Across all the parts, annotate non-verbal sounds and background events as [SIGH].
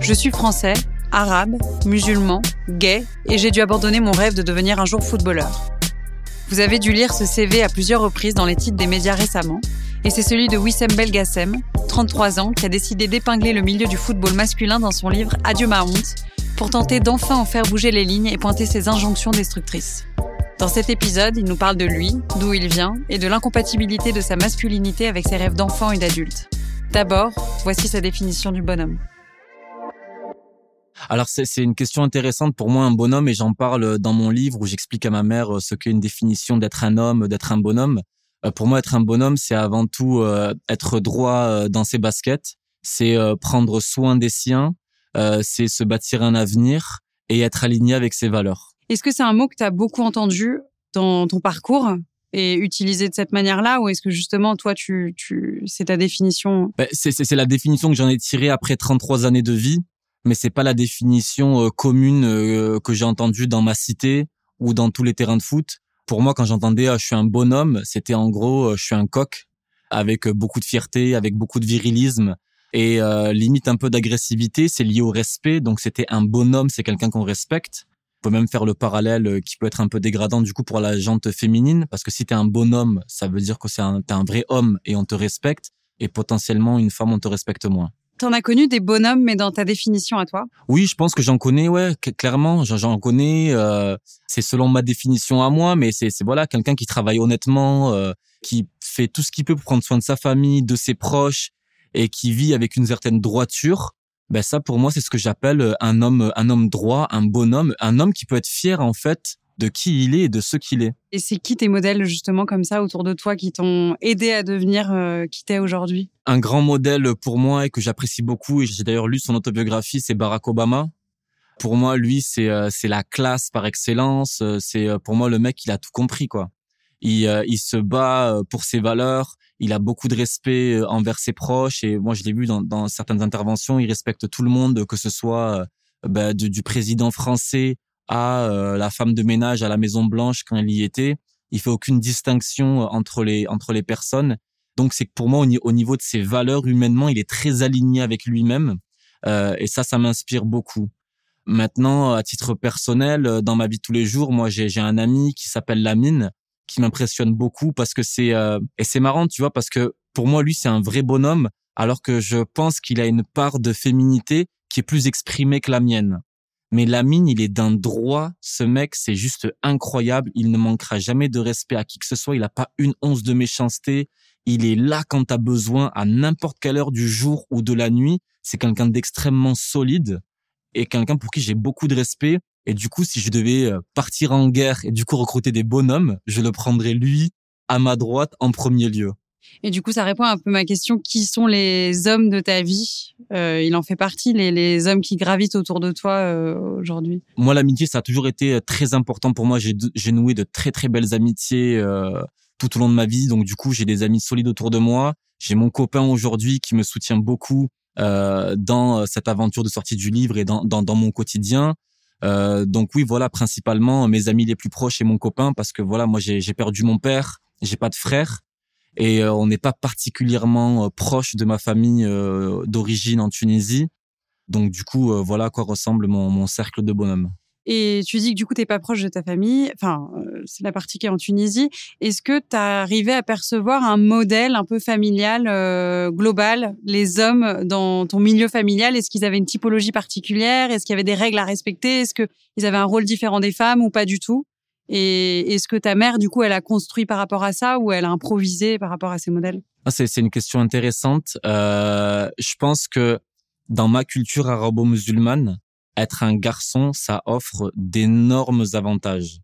Je suis français, arabe, musulman, gay et j'ai dû abandonner mon rêve de devenir un jour footballeur. Vous avez dû lire ce CV à plusieurs reprises dans les titres des médias récemment, et c'est celui de Wissem Belgassem, 33 ans, qui a décidé d'épingler le milieu du football masculin dans son livre Adieu ma honte, pour tenter d'enfin en faire bouger les lignes et pointer ses injonctions destructrices. Dans cet épisode, il nous parle de lui, d'où il vient, et de l'incompatibilité de sa masculinité avec ses rêves d'enfant et d'adulte. D'abord, voici sa définition du bonhomme. Alors c'est une question intéressante pour moi un bonhomme et j'en parle dans mon livre où j'explique à ma mère euh, ce qu'est une définition d'être un homme, d'être un bonhomme. Euh, Pour moi être un bonhomme c'est avant tout euh, être droit euh, dans ses baskets, c'est euh, prendre soin des siens, euh, c'est se bâtir un avenir et être aligné avec ses valeurs. Est-ce que c'est un mot que tu as beaucoup entendu dans ton parcours et utilisé de cette manière-là ou est-ce que justement toi tu, tu c'est ta définition? Ben, c'est c'est- c'est la définition que j'en ai tirée après 33 années de vie, mais c'est pas la définition euh, commune euh, que j'ai entendue dans ma cité ou dans tous les terrains de foot. Pour moi, quand j'entendais euh, je suis un bonhomme, c'était en gros euh, je suis un coq avec beaucoup de fierté, avec beaucoup de virilisme et euh, limite un peu d'agressivité. C'est lié au respect, donc c'était un bonhomme, c'est quelqu'un qu'on respecte. On peut même faire le parallèle qui peut être un peu dégradant du coup pour la jante féminine, parce que si t'es un bonhomme, ça veut dire que c'est un, t'es un vrai homme et on te respecte, et potentiellement une femme on te respecte moins. T'en as connu des bonhommes mais dans ta définition à toi? Oui, je pense que j'en connais, ouais, cl- clairement, j'en- connais. euh, c'est selon ma définition à moi, mais c'est c'est voilà quelqu'un qui travaille honnêtement, euh, qui fait tout ce qu'il peut pour prendre soin de sa famille, de ses proches, et qui vit avec une certaine droiture. Ben ça, pour moi, c'est ce que j'appelle euh, un homme, un homme droit, un bonhomme, un homme qui peut être fier en fait de qui il est et de ce qu'il est. Et c'est qui tes modèles justement comme ça autour de toi qui t'ont aidé à devenir euh, qui t'es aujourd'hui? Un grand modèle pour moi et que j'apprécie beaucoup et j'ai d'ailleurs lu son autobiographie c'est Barack Obama. Pour moi lui c'est euh, c'est la classe par excellence Euh, c'est pour moi le mec il a tout compris quoi. Il euh, il se bat pour ses valeurs il a beaucoup de respect envers ses proches et moi je l'ai vu dans dans certaines interventions il respecte tout le monde que ce soit bah, du, du président français à euh, la femme de ménage à la Maison Blanche quand il y était il fait aucune distinction euh, entre les entre les personnes donc c'est que pour moi au, ni- au niveau de ses valeurs humainement, il est très aligné avec lui-même Euh, et ça, ça m'inspire beaucoup. Maintenant, à titre personnel, euh, dans ma vie tous les jours, moi j'ai j'ai un ami qui s'appelle Lamine qui m'impressionne beaucoup parce que c'est euh, et c'est marrant, tu vois, parce que pour moi lui c'est un vrai bonhomme alors que je pense qu'il a une part de féminité qui est plus exprimée que la mienne. Mais Lamine, il est d'un droit. Ce mec, c'est juste incroyable. Il ne manquera jamais de respect à qui que ce soit. Il n'a pas une once de méchanceté. Il est là quand tu as besoin, à n'importe quelle heure du jour ou de la nuit. C'est quelqu'un d'extrêmement solide et quelqu'un pour qui j'ai beaucoup de respect. Et du coup, si je devais euh, partir en guerre et du coup recruter des bonhommes, je le prendrais lui à ma droite en premier lieu. Et du coup, ça répond un peu à ma question qui sont les hommes de ta vie? Euh, Il en fait partie, les, hommes qui gravitent autour de toi euh, aujourd'hui. Moi, l'amitié, ça a toujours été euh, très important pour moi. J'ai noué de très très belles amitiés tout au long de ma vie. Donc du coup, j'ai des amis solides autour de moi. J'ai mon copain aujourd'hui qui me soutient beaucoup dans cette aventure de sortie du livre et dans dans, mon quotidien. Donc oui, voilà, principalement mes amis les plus proches et mon copain parce que voilà, moi j'ai perdu mon père, j'ai pas de frère et euh, on n'est pas particulièrement euh, proche de ma famille euh, d'origine en Tunisie. Donc du coup, voilà à quoi ressemble mon, cercle de bonhommes. Et tu dis que du coup, t'es pas proche de ta famille. Enfin, c'est la partie qui est en Tunisie. Est-ce que tu arrivé à percevoir un modèle un peu familial, global Les hommes dans ton milieu familial, est-ce qu'ils avaient une typologie particulière? Est-ce qu'il y avait des règles à respecter? Est-ce qu'ils avaient un rôle différent des femmes ou pas du tout? Et est-ce que ta mère, du coup, elle a construit par rapport à ça ou elle a improvisé par rapport à ces modèles? Ah, c'est, c'est une question intéressante. Euh, je pense que dans ma culture arabo-musulmane, être un garçon, ça offre d'énormes avantages.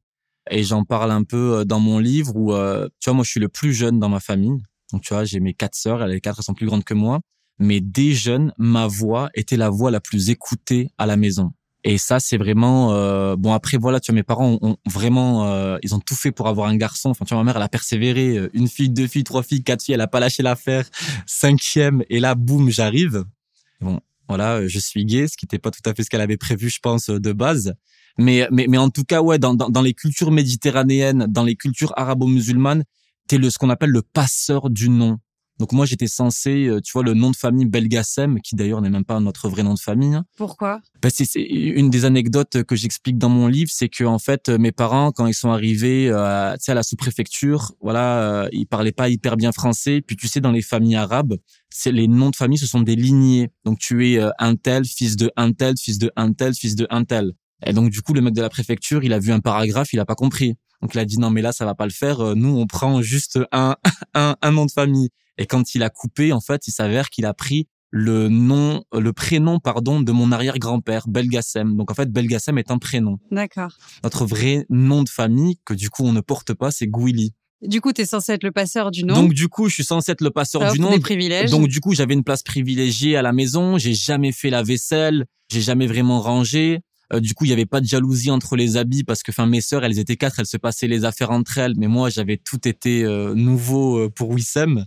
Et j'en parle un peu euh, dans mon livre où, euh, tu vois, moi, je suis le plus jeune dans ma famille. Donc, tu vois, j'ai mes quatre sœurs, les quatre sont plus grandes que moi. Mais dès jeune, ma voix était la voix la plus écoutée à la maison. Et ça, c'est vraiment euh, bon. Après, voilà, tu vois, mes parents ont, vraiment, ils ont tout fait pour avoir un garçon. Enfin, tu vois, ma mère, elle a persévéré. Une fille, deux filles, trois filles, quatre filles. Elle a pas lâché l'affaire. Cinquième, et là, boum, j'arrive. Bon, voilà, euh, je suis gay, ce qui n'était pas tout à fait ce qu'elle avait prévu, je pense, euh, de base. Mais, mais, mais en tout cas, ouais, dans, dans, dans les cultures méditerranéennes, dans les cultures arabo-musulmanes, t'es le ce qu'on appelle le passeur du nom. Donc moi, j'étais censé, euh, tu vois, le nom de famille Belgassem, qui d'ailleurs n'est même pas notre vrai nom de famille. Hein. Pourquoi? Ben, c'est, une des anecdotes que j'explique dans mon livre, c'est que en fait, mes parents, quand ils sont arrivés, euh, à la sous-préfecture, voilà, euh, ils parlaient pas hyper bien français. Puis tu sais, dans les familles arabes, c'est les noms de famille, ce sont des lignées. Donc tu es euh, un tel, fils de un tel, fils de un tel, fils de un tel. Et donc du coup, le mec de la préfecture, il a vu un paragraphe, il a pas compris. Donc il a dit non mais là ça va pas le faire. Nous on prend juste un [LAUGHS] un, un nom de famille. Et quand il a coupé, en fait, il s'avère qu'il a pris le nom, le prénom, pardon, de mon arrière-grand-père, Belgassem. Donc en fait, Belgassem est un prénom. D'accord. Notre vrai nom de famille, que du coup on ne porte pas, c'est Gouili. Du coup, tu es censé être le passeur du nom. Donc du coup, je suis censé être le passeur du nom. Des privilèges. Donc du coup, j'avais une place privilégiée à la maison. J'ai jamais fait la vaisselle. J'ai jamais vraiment rangé. Euh, du coup, il y avait pas de jalousie entre les habits parce que, enfin, mes sœurs, elles étaient quatre, elles se passaient les affaires entre elles. Mais moi, j'avais tout été euh, nouveau euh, pour Wissem.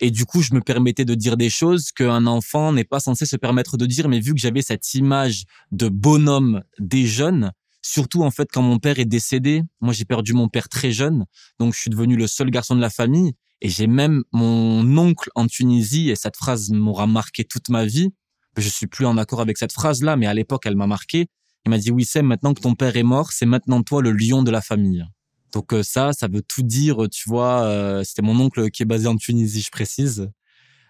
Et du coup, je me permettais de dire des choses qu'un enfant n'est pas censé se permettre de dire. Mais vu que j'avais cette image de bonhomme des jeunes, surtout en fait quand mon père est décédé, moi j'ai perdu mon père très jeune, donc je suis devenu le seul garçon de la famille. Et j'ai même mon oncle en Tunisie, et cette phrase m'aura marqué toute ma vie. Je suis plus en accord avec cette phrase-là, mais à l'époque, elle m'a marqué. Il m'a dit, oui, c'est maintenant que ton père est mort, c'est maintenant toi le lion de la famille. Donc euh, ça, ça veut tout dire, tu vois. Euh, c'était mon oncle qui est basé en Tunisie, je précise.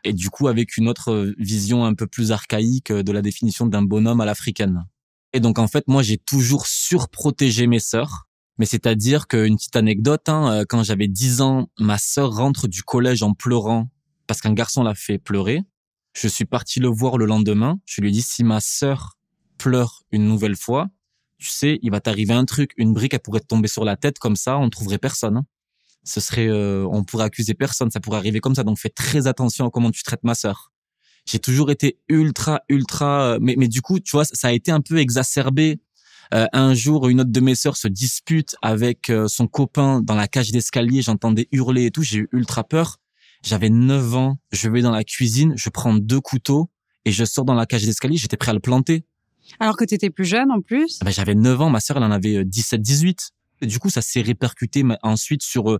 Et du coup, avec une autre vision un peu plus archaïque de la définition d'un bonhomme à l'africaine. Et donc en fait, moi, j'ai toujours surprotégé mes sœurs. Mais c'est-à-dire qu'une petite anecdote, hein, euh, quand j'avais 10 ans, ma sœur rentre du collège en pleurant parce qu'un garçon l'a fait pleurer. Je suis parti le voir le lendemain. Je lui ai dit si ma sœur pleure une nouvelle fois, tu sais, il va t'arriver un truc, une brique, elle pourrait te tomber sur la tête comme ça, on ne trouverait personne. Hein. Ce serait, euh, on pourrait accuser personne, ça pourrait arriver comme ça. Donc fais très attention à comment tu traites ma sœur. J'ai toujours été ultra, ultra, euh, mais, mais du coup, tu vois, ça a été un peu exacerbé. Euh, un jour, une autre de mes sœurs se dispute avec son copain dans la cage d'escalier. J'entendais hurler et tout. J'ai eu ultra peur. J'avais 9 ans. Je vais dans la cuisine, je prends deux couteaux et je sors dans la cage d'escalier. J'étais prêt à le planter. Alors que tu étais plus jeune en plus ah ben, J'avais 9 ans, ma sœur elle en avait 17-18. Euh, du coup, ça s'est répercuté ensuite sur... Euh,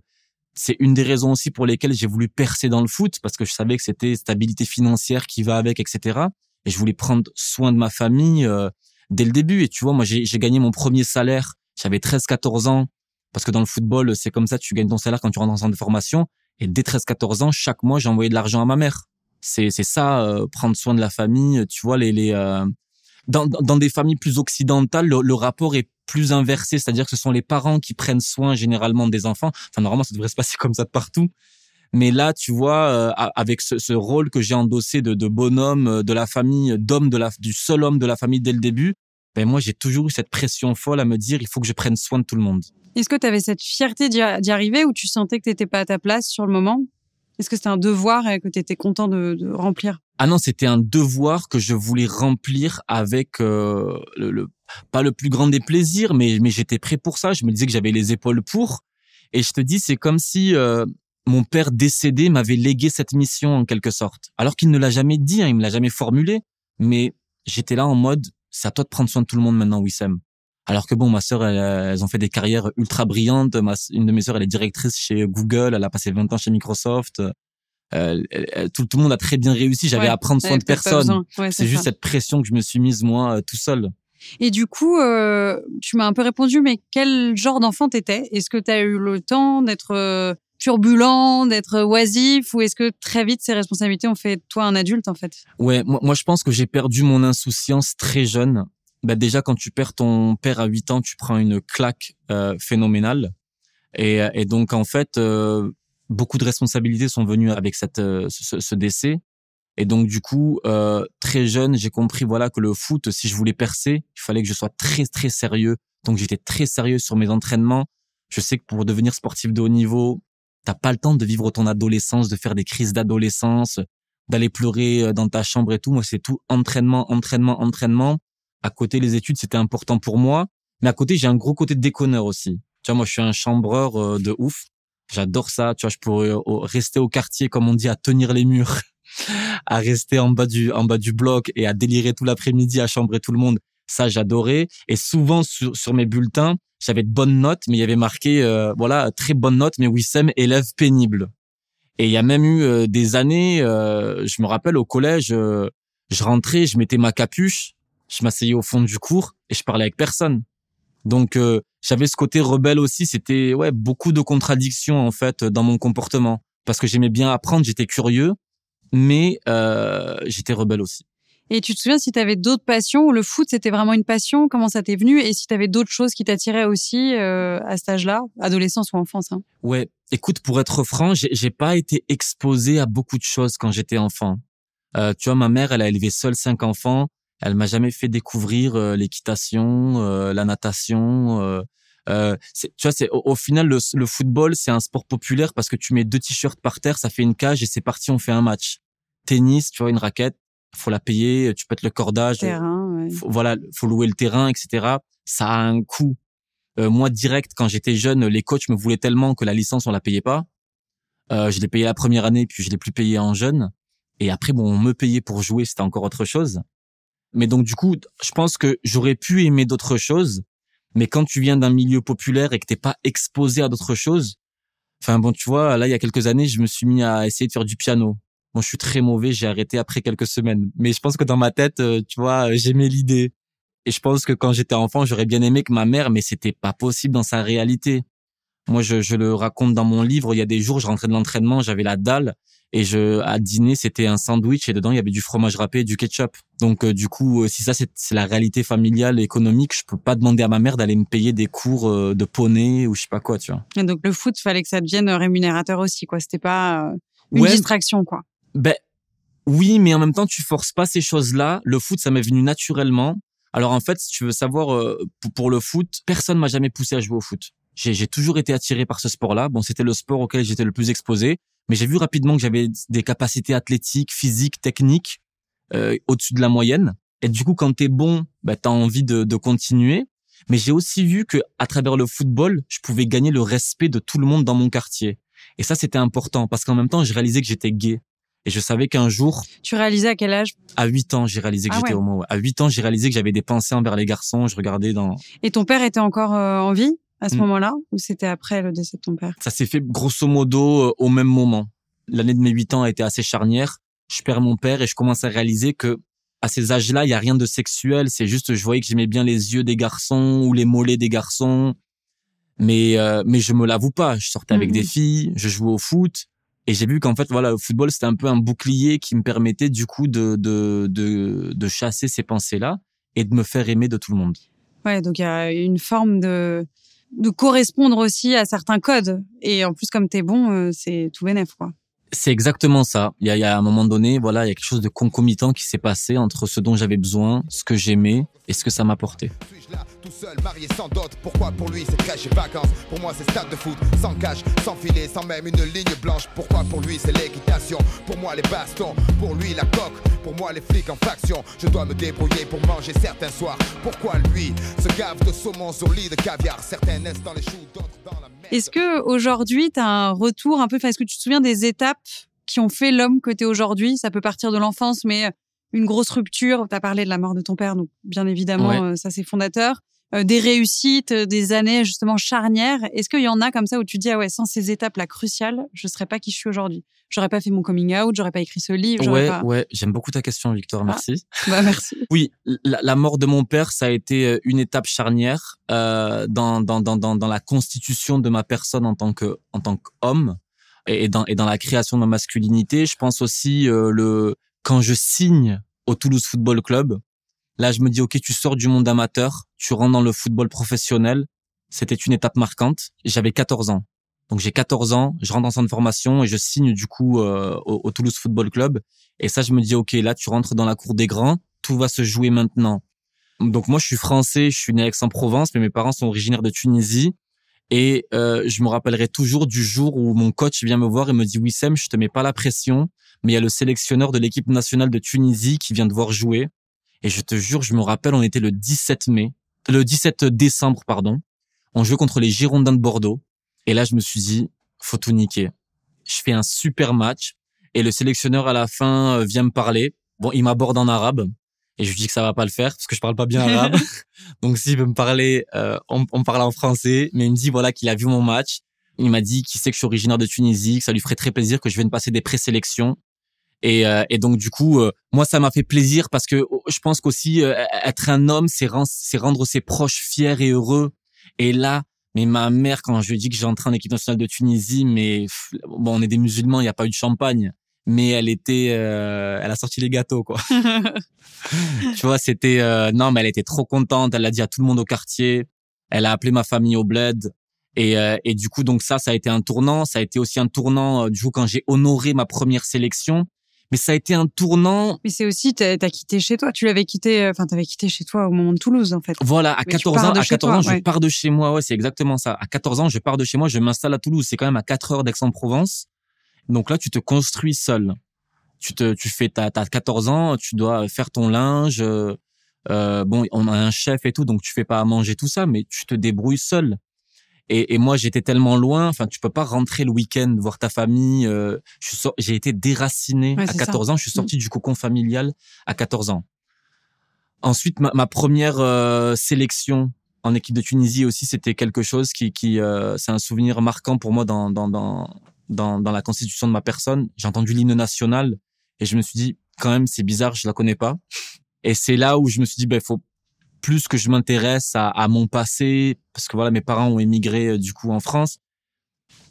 c'est une des raisons aussi pour lesquelles j'ai voulu percer dans le foot, parce que je savais que c'était stabilité financière qui va avec, etc. Et je voulais prendre soin de ma famille euh, dès le début. Et tu vois, moi, j'ai gagné mon premier salaire. J'avais 13-14 ans, parce que dans le football, c'est comme ça, tu gagnes ton salaire quand tu rentres en centre de formation. Et dès 13-14 ans, chaque mois, j'envoyais de l'argent à ma mère. C'est ça, prendre soin de la famille. Tu vois, les, les dans, dans des familles plus occidentales, le, rapport est plus inversé, c'est-à-dire que ce sont les parents qui prennent soin généralement des enfants. Enfin, normalement, ça devrait se passer [LAUGHS] comme ça partout. Mais là, tu vois, euh, avec ce, rôle que j'ai endossé de, de bonhomme euh, de la famille, d'homme de la, du seul homme de la famille dès le début, ben moi, j'ai toujours eu cette pression folle à me dire, il faut que je prenne soin de tout le monde. Est-ce que tu avais cette fierté d'y arriver ou tu sentais que tu n'étais pas à ta place sur le moment? Est-ce que c'était un devoir que tu étais content de, de remplir? Ah non, c'était un devoir que je voulais remplir avec euh, le, pas le plus grand des plaisirs, mais mais j'étais prêt pour ça. Je me disais que j'avais les épaules pour. Et je te dis, c'est comme si euh, mon père décédé m'avait légué cette mission en quelque sorte, alors qu'il ne l'a jamais dit, hein, il me l'a jamais formulé. Mais j'étais là en mode, c'est à toi de prendre soin de tout le monde maintenant, Wissem. Alors que bon, ma sœur, elles, ont fait des carrières ultra brillantes. une de mes sœurs, elle est directrice chez Google. Elle a passé 20 ans chez Microsoft. Euh, tout, tout, le monde a très bien réussi. J'avais à prendre soin de personne. c'est juste cette pression que je me suis mise moi euh, tout seul. Et du coup, euh, tu m'as un peu répondu, mais quel genre d'enfant t'étais? Est-ce que tu as eu le temps d'être euh, turbulent, d'être oisif, ou est-ce que très vite ces responsabilités ont fait toi un adulte en fait? Ouais, moi, moi je pense que j'ai perdu mon insouciance très jeune. Bah déjà quand tu perds ton père à 8 ans, tu prends une claque euh, phénoménale. Et, et, donc en fait, euh, beaucoup de responsabilités sont venues avec cette euh, ce, ce, décès. Et donc du coup, euh, très jeune, j'ai compris voilà que le foot, si je voulais percer, il fallait que je sois très très sérieux. Donc j'étais très sérieux sur mes entraînements. Je sais que pour devenir sportif de haut niveau, t'as pas le temps de vivre ton adolescence, de faire des crises d'adolescence, d'aller pleurer euh, dans ta chambre et tout. Moi, c'est tout entraînement, entraînement, entraînement. À côté, les études, c'était important pour moi. Mais à côté, j'ai un gros côté déconneur aussi. Tu vois, moi, je suis un chambreur euh, de ouf. J'adore ça. Tu vois, je pourrais rester au quartier, comme on dit, à tenir les murs, [LAUGHS] à rester en bas du, en bas du bloc et à délirer tout l'après-midi, à chambrer tout le monde. Ça, j'adorais. Et souvent, sur, sur mes bulletins, j'avais de bonnes notes, mais il y avait marqué, euh, voilà, très bonnes notes, mais Wissem, élève pénible. Et il y a même eu euh, des années, euh, je me rappelle au collège, je rentrais, je mettais ma capuche, je m'asseyais au fond du cours et je parlais avec personne. Donc j'avais ce côté rebelle aussi. C'était ouais beaucoup de contradictions en fait dans mon comportement parce que j'aimais bien apprendre, j'étais curieux, mais j'étais rebelle aussi. Et tu te souviens si tu avais d'autres passions ou le foot c'était vraiment une passion? Comment ça t'est venu? Et si tu avais d'autres choses qui t'attiraient aussi euh, à cet âge-là, adolescence ou enfance hein? Ouais, écoute, pour être franc, j'ai pas été exposé à beaucoup de choses quand j'étais enfant. Euh, tu vois, ma mère, elle a élevé seule cinq enfants. Elle m'a jamais fait découvrir euh, l'équitation, euh, la natation. Euh, tu vois, c'est au, au, final le, le football, c'est un sport populaire parce que tu mets deux t-shirts par terre, ça fait une cage et c'est parti, on fait un match. Tennis, tu vois, une raquette, faut la payer, tu pètes le cordage, terrain, faut, voilà, faut louer le terrain, etc. Ça a un coût. Euh, moi, direct, quand j'étais jeune, les coachs me voulaient tellement que la licence on la payait pas. Euh, je l'ai payé la première année, puis je l'ai plus payé en jeune. Et après, bon, on me payait pour jouer, c'était encore autre chose. Mais donc, du coup, je pense que j'aurais pu aimer d'autres choses. Mais quand tu viens d'un milieu populaire et que t'es pas exposé à d'autres choses, enfin bon, tu vois, là, il y a quelques années, je me suis mis à essayer de faire du piano. Bon, je suis très mauvais, j'ai arrêté après quelques semaines. Mais je pense que dans ma tête, euh, tu vois, euh, j'aimais l'idée. Et je pense que quand j'étais enfant, j'aurais bien aimé que ma mère, mais c'était pas possible dans sa réalité. Moi, je, je, le raconte dans mon livre. Il y a des jours, je rentrais de l'entraînement, j'avais la dalle et je à dîner, c'était un sandwich et dedans il y avait du fromage râpé et du ketchup. Donc euh, du coup, si ça c'est la réalité familiale économique, je peux pas demander à ma mère d'aller me payer des cours de poney ou je sais pas quoi, tu vois. Et donc le foot, fallait que ça devienne rémunérateur aussi, quoi. C'était pas une distraction, quoi. Ben oui, mais en même temps, tu forces pas ces choses-là. Le foot, ça m'est venu naturellement. Alors en fait, si tu veux savoir, euh, pour, le foot, personne m'a jamais poussé à jouer au foot. J'ai toujours été attiré par ce sport-là. Bon, c'était le sport auquel j'étais le plus exposé, mais j'ai vu rapidement que j'avais des capacités athlétiques, physiques, techniques euh, au-dessus de la moyenne. Et du coup, quand t'es bon, ben, t'as envie de, de continuer. Mais j'ai aussi vu que à travers le football, je pouvais gagner le respect de tout le monde dans mon quartier. Et ça, c'était important parce qu'en même temps, je réalisais que j'étais gay. Et je savais qu'un jour. Tu réalisais à quel âge? À 8 ans, j'ai réalisé que ah j'étais homo. À 8 ans, j'ai réalisé que j'avais des pensées envers les garçons. Je regardais dans. Et ton père était encore euh, en vie? À ce mm. moment-là Ou c'était après le décès de ton père? Ça s'est fait grosso modo euh, au même moment. L'année de mes 8 ans a été assez charnière. Je perds mon père et je commence à réaliser que à ces âges-là, il y a rien de sexuel. C'est juste, je voyais que j'aimais bien les yeux des garçons ou les mollets des garçons. Mais, euh, mais je me l'avoue pas. Je sortais avec mm-hmm. des filles, je jouais au foot et j'ai vu qu'en fait, voilà, le football, c'était un peu un bouclier qui me permettait du coup de, de, de, de chasser ces pensées-là et de me faire aimer de tout le monde. Ouais, donc il y a une forme de, de correspondre aussi à certains codes. Et en plus, comme t'es bon, euh, c'est tout bénef, quoi. C'est exactement ça. Il y a, il un moment donné, voilà, il y a quelque chose de concomitant qui s'est passé entre ce dont j'avais besoin, ce que j'aimais et ce que ça m'apportait. Tout seul, marié sans dot, pourquoi pour lui c'est crèche et vacances? Pour moi c'est stade de foot, sans cache, sans filet, sans même une ligne blanche. Pourquoi pour lui c'est l'équitation, pour moi les bastons Pour lui la coque, pour moi les flics en faction Je dois me débrouiller pour manger certains soirs. Pourquoi lui se gave de saumon sur lit de caviar? Certains naissent dans les choux, d'autres dans la Est-ce que aujourd'hui tu as un retour un peu, est-ce que tu te souviens des étapes qui ont fait l'homme que tu es aujourd'hui? Ça peut partir de l'enfance, mais une grosse rupture. Tu as parlé de la mort de ton père, donc bien évidemment, euh, ça c'est fondateur euh, des réussites, euh, des années justement charnières. Est-ce qu'il y en a comme ça où tu dis ah ouais sans ces étapes là cruciales, je serais pas qui je suis aujourd'hui? J'aurais pas fait mon coming out, j'aurais pas écrit ce livre. Ouais, pas... ouais, j'aime beaucoup ta question, Victor. Merci. [LAUGHS] bah merci. Oui, la, la, mort de mon père, ça a été euh, une étape charnière euh, dans, dans, dans, dans, dans la constitution de ma personne en tant que en tant qu'homme et dans et dans la création de ma masculinité. Je pense aussi euh, le quand je signe au Toulouse Football Club, là je me dis ok, tu sors du monde amateur, tu rentres dans le football professionnel. C'était une étape marquante. J'avais 14 ans. Donc j'ai 14 ans, je rentre en centre formation et je signe du coup euh, au, au, Toulouse Football Club. Et ça, je me dis ok, là tu rentres dans la cour des grands, tout va se jouer maintenant. Donc moi, je suis français, je suis né à Aix-en-Provence, mais mes parents sont originaires de Tunisie. Et euh, je me rappellerai toujours du jour où mon coach vient me voir et me dit Wissem, je te mets pas la pression, mais il y a le sélectionneur de l'équipe nationale de Tunisie qui vient de voir jouer. Et je te jure, je me rappelle, on était le 17 mai, le 17 décembre, pardon. On jouait contre les Girondins de Bordeaux. Et là, je me suis dit, faut tout niquer. Je fais un super match. Et le sélectionneur, à la fin, euh, vient me parler. Bon, il m'aborde en arabe. Et je lui dis que ça va pas le faire parce que je parle pas bien arabe. [LAUGHS] Donc, s'il veut me parler, euh, on, on parle en français. Mais il me dit, voilà, qu'il a vu mon match. Il m'a dit qu'il sait que je suis originaire de Tunisie, que ça lui ferait très plaisir que je vienne passer des présélections. Et, euh, et donc, du coup, euh, moi, ça m'a fait plaisir parce que oh, je pense qu'aussi, euh, être un homme, c'est rendre, rendre ses proches fiers et heureux. Et là, mais ma mère, quand je lui dit que j'entrais en équipe nationale de Tunisie, mais bon, on est des musulmans, il n'y a pas eu de champagne, mais elle était, euh, elle a sorti les gâteaux, quoi. [LAUGHS] tu vois, c'était, euh, non, mais elle était trop contente. Elle l'a dit à tout le monde au quartier. Elle a appelé ma famille au bled. Et, euh, et du coup, donc ça, ça a été un tournant. Ça a été aussi un tournant, du coup, quand j'ai honoré ma première sélection mais ça a été un tournant. Mais c'est aussi, t'as as quitté chez toi. Tu l'avais quitté, enfin, t'avais quitté chez toi au moment de Toulouse, en fait. Voilà, à 14 ans, à 14 toi, ans, ouais. je pars de chez moi. Ouais, c'est exactement ça. À 14 ans, je pars de chez moi, je m'installe à Toulouse. C'est quand même à 4 heures d'Aix-en-Provence. Donc là, tu te construis seul. Tu te, tu fais, t'as, t'as 14 ans, tu dois faire ton linge. Euh, bon, on a un chef et tout, donc tu fais pas à manger tout ça, mais tu te débrouilles seul. Et, et, moi, j'étais tellement loin. Enfin, tu peux pas rentrer le week-end voir ta famille. Euh, j'ai été déraciné ouais, à 14 ça. ans. Je suis sorti mmh. du cocon familial à 14 ans. Ensuite, ma, ma première euh, sélection en équipe de Tunisie aussi, c'était quelque chose qui, qui euh, c'est un souvenir marquant pour moi dans, dans, dans, dans, dans la constitution de ma personne. J'ai entendu l'hymne national et je me suis dit, quand même, c'est bizarre, je la connais pas. Et c'est là où je me suis dit, ben, faut plus que je m'intéresse à, à, mon passé, parce que voilà, mes parents ont émigré euh, du coup en France.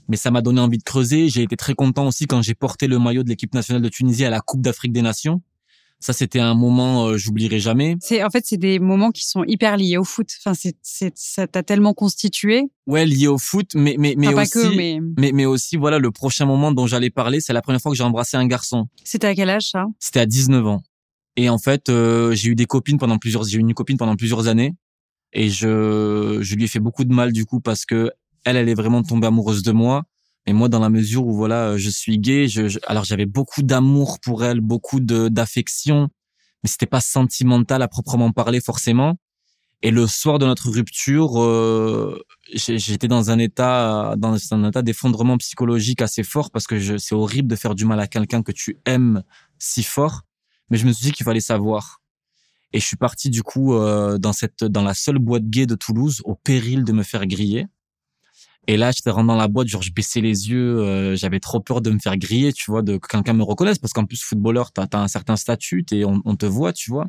Mais ça m'a donné envie de creuser. J'ai été très content aussi quand j'ai porté le maillot de l'équipe nationale de Tunisie à la Coupe d'Afrique des Nations. Ça, c'était un moment, euh, j'oublierai jamais. C'est en fait, c'est des moments qui sont hyper liés au foot. Enfin, c'est, c'est, ça t'a tellement constitué. Ouais, lié au foot, mais mais mais enfin, aussi, que, mais... mais mais aussi, voilà, le prochain moment dont j'allais parler, c'est la première fois que j'ai embrassé un garçon. C'était à quel âge ça? C'était à 19 ans. Et en fait, euh, j'ai eu des copines pendant plusieurs, j'ai eu une copine pendant plusieurs années, et je, je lui ai fait beaucoup de mal du coup parce que elle, elle est vraiment tombée amoureuse de moi. Et moi, dans la mesure où voilà, je suis gay, je, je alors j'avais beaucoup d'amour pour elle, beaucoup d'affection, mais c'était pas sentimental à proprement parler forcément. Et le soir de notre rupture, euh, j'étais dans un état, dans un état d'effondrement psychologique assez fort parce que c'est horrible de faire du mal à quelqu'un que tu aimes si fort mais je me suis dit qu'il fallait savoir. Et je suis parti du coup euh, dans cette dans la seule boîte gay de Toulouse au péril de me faire griller. Et là, j'étais rentré dans la boîte, genre je baissais les yeux, euh, j'avais trop peur de me faire griller, tu vois, de que quelqu'un me reconnaisse parce qu'en plus footballeur, t'as as un certain statut et on, on, te voit, tu vois,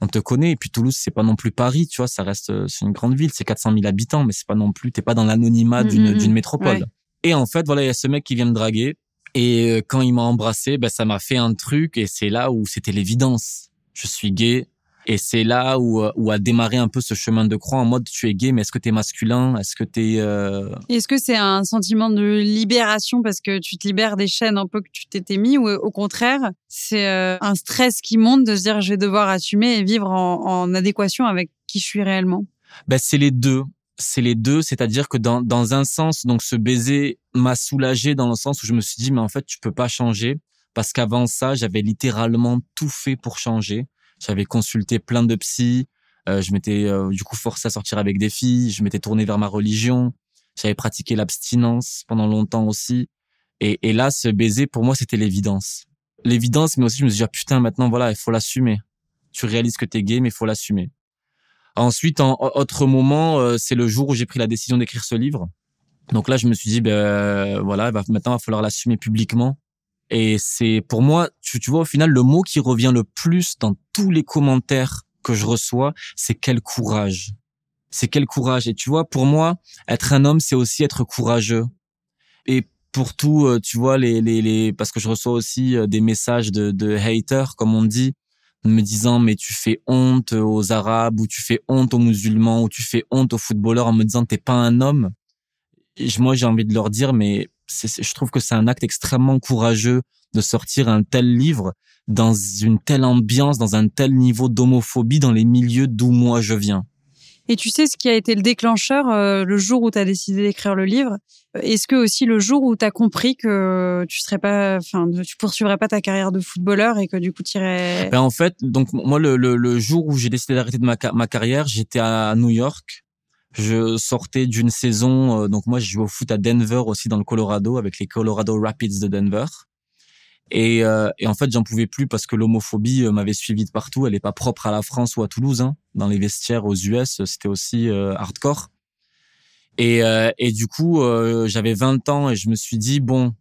on te connaît. Et puis Toulouse, c'est pas non plus Paris, tu vois, ça reste c'est une grande ville, c'est 400 000 habitants, mais c'est pas non plus, t'es pas dans l'anonymat d'une mmh, d'une métropole. ouais. Et en fait, voilà, il y a ce mec qui vient me draguer. Et euh, quand il m'a embrassé, ben, ça m'a fait un truc et c'est là où c'était l'évidence. Je suis gay. Et c'est là où, euh, où a démarré un peu ce chemin de croix en mode tu es gay, mais est-ce que tu es masculin? Est-ce que tu es... Euh... Est-ce que c'est un sentiment de libération parce que tu te libères des chaînes un peu que tu t'étais mis ou au contraire, c'est un stress qui monte de se dire je vais devoir assumer et vivre en, en adéquation avec qui je suis réellement? Ben, C'est les deux c'est les deux, c'est-à-dire que dans, dans un sens, donc ce baiser m'a soulagé dans le sens où je me suis dit, mais en fait, tu peux pas changer parce qu'avant ça, j'avais littéralement tout fait pour changer. J'avais consulté plein de psys, euh, je m'étais euh, du coup forcé à sortir avec des filles, je m'étais tourné vers ma religion, j'avais pratiqué l'abstinence pendant longtemps aussi. Et, et là, ce baiser, pour moi, c'était l'évidence. L'évidence, mais aussi, je me suis dit, ah, putain, maintenant, voilà, il faut l'assumer. Tu réalises que t'es gay, mais il faut l'assumer. Ensuite, en autre moment, euh, c'est le jour où j'ai pris la décision d'écrire ce livre. Donc là, je me suis dit, ben voilà, va, maintenant, il va falloir l'assumer publiquement. Et c'est pour moi, tu, tu vois, au final, le mot qui revient le plus dans tous les commentaires que je reçois, c'est quel courage. C'est quel courage. Et tu vois, pour moi, être un homme, c'est aussi être courageux. Et pour tout, euh, tu vois, les, les, les, parce que je reçois aussi euh, des messages de, de haters, comme on dit, me disant mais tu fais honte aux Arabes ou tu fais honte aux musulmans ou tu fais honte aux footballeurs en me disant t'es pas un homme. Moi j'ai envie de leur dire mais je trouve que c'est un acte extrêmement courageux de sortir un tel livre dans une telle ambiance, dans un tel niveau d'homophobie dans les milieux d'où moi je viens. Et tu sais ce qui a été le déclencheur euh, le jour où tu as décidé d'écrire le livre? Est-ce que aussi le jour où tu as compris que tu serais pas enfin tu poursuivrais pas ta carrière de footballeur et que du coup tu irais ben En fait, donc moi le, le, le jour où j'ai décidé d'arrêter de ma, ma carrière, j'étais à New York. Je sortais d'une saison euh, donc moi je jouais au foot à Denver aussi dans le Colorado avec les Colorado Rapids de Denver. Et, euh, et en fait, j'en pouvais plus parce que l'homophobie euh, m'avait suivi de partout. Elle est pas propre à la France ou à Toulouse. Hein. Dans les vestiaires aux US, c'était aussi euh, hardcore. Et, et du coup, j'avais 20 ans et je me suis dit, bon,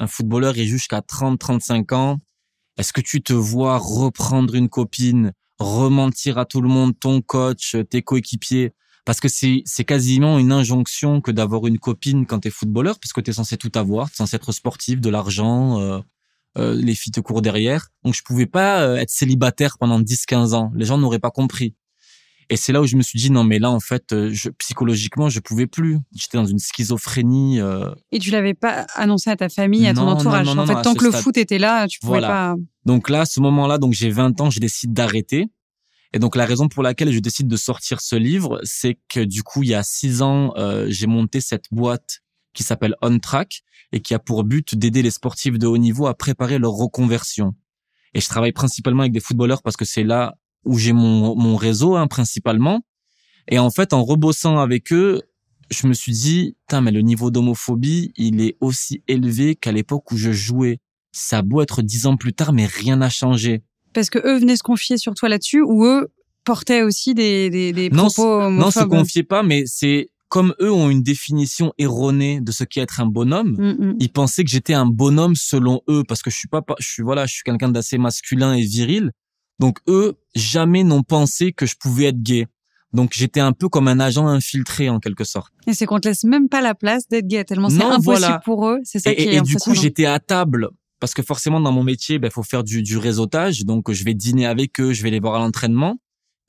un footballeur, il jusqu'à 30, 35 ans. Est-ce que tu te vois reprendre une copine, rementir à tout le monde, ton coach, tes coéquipiers? Parce que c'est c'est quasiment une injonction que d'avoir une copine quand t'es footballeur parce que t'es censé tout avoir, t'es censé être sportif, de l'argent, euh, euh, les filles te courent derrière. Donc je pouvais pas euh, être célibataire pendant 10-15 ans. Les gens n'auraient pas compris. Et c'est là où je me suis dit non mais là en fait euh, je, psychologiquement je pouvais plus. J'étais dans une schizophrénie. Et tu l'avais pas annoncé à ta famille, à ton entourage. en fait, tant que le foot était là, tu pouvais pas. Donc là, à ce moment-là, donc j'ai 20 ans, je décide d'arrêter. Et donc la raison pour laquelle je décide de sortir ce livre, c'est que du coup il y a six ans, j'ai monté cette boîte qui s'appelle On Track et qui a pour but d'aider les sportifs de haut niveau à préparer leur reconversion. Et je travaille principalement avec des footballeurs parce que c'est là où j'ai mon, mon réseau hein, principalement. Et en fait, en rebossant avec eux, je me suis dit, mais le niveau d'homophobie, il est aussi élevé qu'à l'époque où je jouais. Ça a beau être dix ans plus tard, mais rien n'a changé. Parce que eux venaient se confier sur toi là-dessus, ou eux portaient aussi des, des, des propos homophobes Non, se confiaient pas, mais c'est comme eux ont une définition erronée de ce qu'est être un bonhomme, mm, mm. ils pensaient que j'étais un bonhomme selon eux parce que je suis pas, je suis voilà, je suis quelqu'un d'assez masculin et viril. Donc eux jamais n'ont pensé que je pouvais être gay. Donc j'étais un peu comme un agent infiltré en quelque sorte. Et c'est qu'on te laisse même pas la place d'être gay tellement c'est impossible pour eux. C'est ça et, qui est Et du coup j'étais à table parce que forcément dans mon métier, il ben, faut faire du, du réseautage. Donc je vais dîner avec eux, je vais les voir à l'entraînement